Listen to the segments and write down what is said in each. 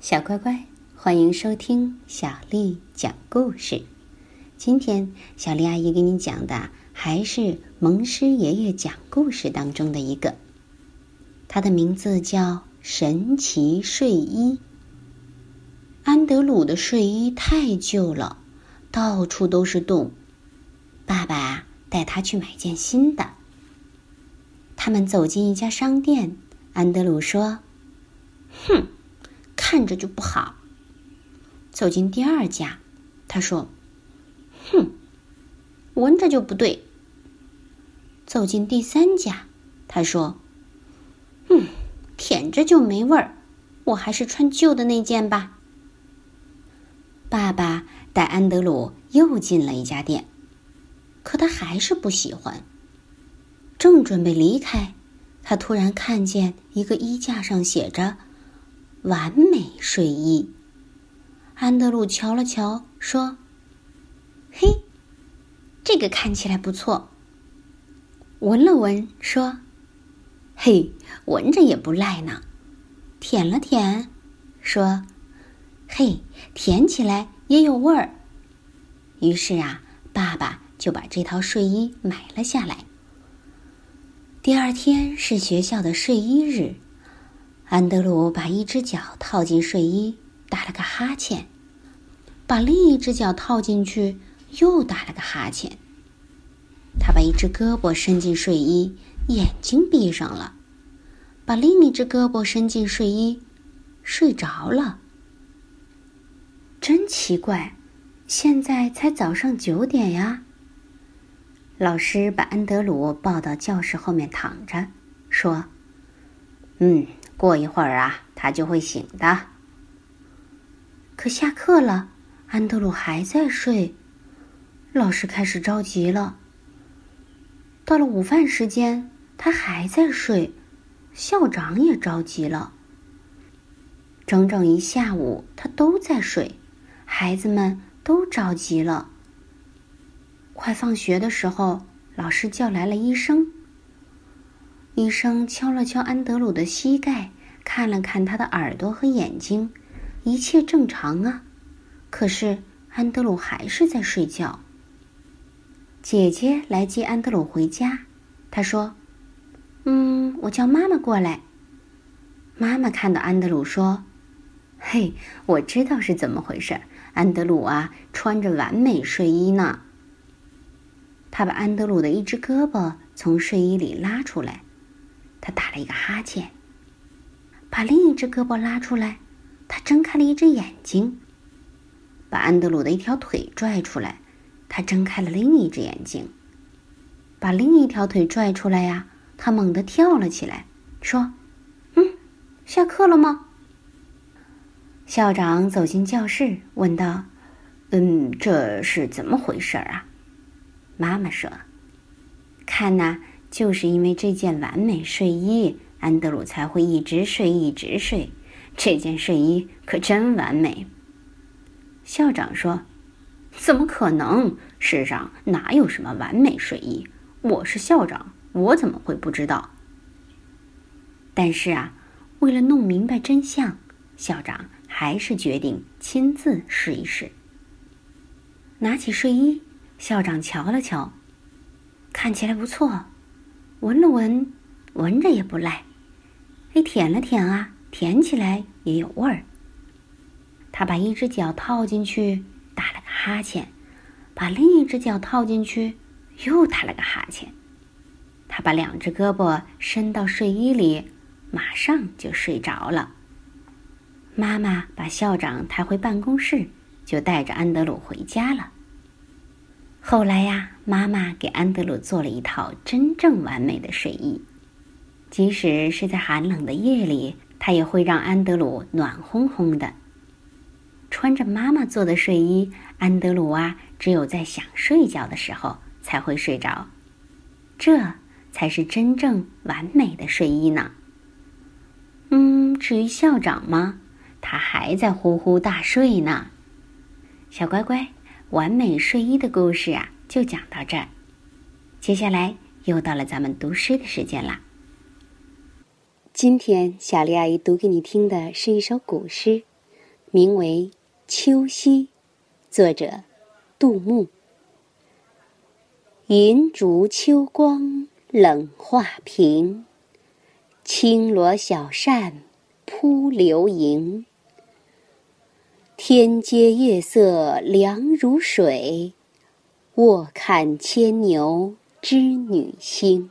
小乖乖，欢迎收听小丽讲故事。今天小丽阿姨给你讲的还是蒙师爷爷讲故事当中的一个，它的名字叫《神奇睡衣》。安德鲁的睡衣太旧了，到处都是洞。爸爸带他去买件新的。他们走进一家商店，安德鲁说：“哼，看着就不好。”走进第二家，他说：“哼，闻着就不对。”走进第三家，他说：“嗯，舔着就没味儿，我还是穿旧的那件吧。”爸爸带安德鲁又进了一家店，可他还是不喜欢。正准备离开，他突然看见一个衣架上写着“完美睡衣”。安德鲁瞧了瞧，说：“嘿，这个看起来不错。”闻了闻，说：“嘿，闻着也不赖呢。”舔了舔，说：“嘿，舔起来也有味儿。”于是啊，爸爸就把这套睡衣买了下来。第二天是学校的睡衣日，安德鲁把一只脚套进睡衣，打了个哈欠；把另一只脚套进去，又打了个哈欠。他把一只胳膊伸进睡衣，眼睛闭上了；把另一只胳膊伸进睡衣，睡着了。真奇怪，现在才早上九点呀！老师把安德鲁抱到教室后面躺着，说：“嗯，过一会儿啊，他就会醒的。”可下课了，安德鲁还在睡，老师开始着急了。到了午饭时间，他还在睡，校长也着急了。整整一下午，他都在睡，孩子们都着急了。快放学的时候，老师叫来了医生。医生敲了敲安德鲁的膝盖，看了看他的耳朵和眼睛，一切正常啊。可是安德鲁还是在睡觉。姐姐来接安德鲁回家，她说：“嗯，我叫妈妈过来。”妈妈看到安德鲁说：“嘿，我知道是怎么回事。安德鲁啊，穿着完美睡衣呢。”他把安德鲁的一只胳膊从睡衣里拉出来，他打了一个哈欠。把另一只胳膊拉出来，他睁开了一只眼睛。把安德鲁的一条腿拽出来，他睁开了另一只眼睛。把另一条腿拽出来呀，他猛地跳了起来，说：“嗯，下课了吗？”校长走进教室，问道：“嗯，这是怎么回事啊？”妈妈说：“看呐，就是因为这件完美睡衣，安德鲁才会一直睡，一直睡。这件睡衣可真完美。”校长说：“怎么可能？世上哪有什么完美睡衣？我是校长，我怎么会不知道？”但是啊，为了弄明白真相，校长还是决定亲自试一试。拿起睡衣。校长瞧了瞧，看起来不错，闻了闻，闻着也不赖，哎，舔了舔啊，舔起来也有味儿。他把一只脚套进去，打了个哈欠；把另一只脚套进去，又打了个哈欠。他把两只胳膊伸到睡衣里，马上就睡着了。妈妈把校长抬回办公室，就带着安德鲁回家了。后来呀，妈妈给安德鲁做了一套真正完美的睡衣，即使是在寒冷的夜里，它也会让安德鲁暖烘烘的。穿着妈妈做的睡衣，安德鲁啊，只有在想睡觉的时候才会睡着，这才是真正完美的睡衣呢。嗯，至于校长吗？他还在呼呼大睡呢。小乖乖。完美睡衣的故事啊，就讲到这儿。接下来又到了咱们读诗的时间啦。今天小丽阿姨读给你听的是一首古诗，名为《秋夕》，作者杜牧。银烛秋光冷画屏，轻罗小扇扑流萤。天阶夜色凉如水，卧看牵牛织女星。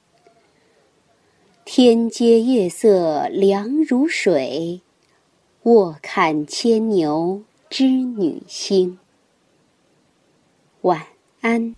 天阶夜色凉如水，卧看牵牛织女星。晚安。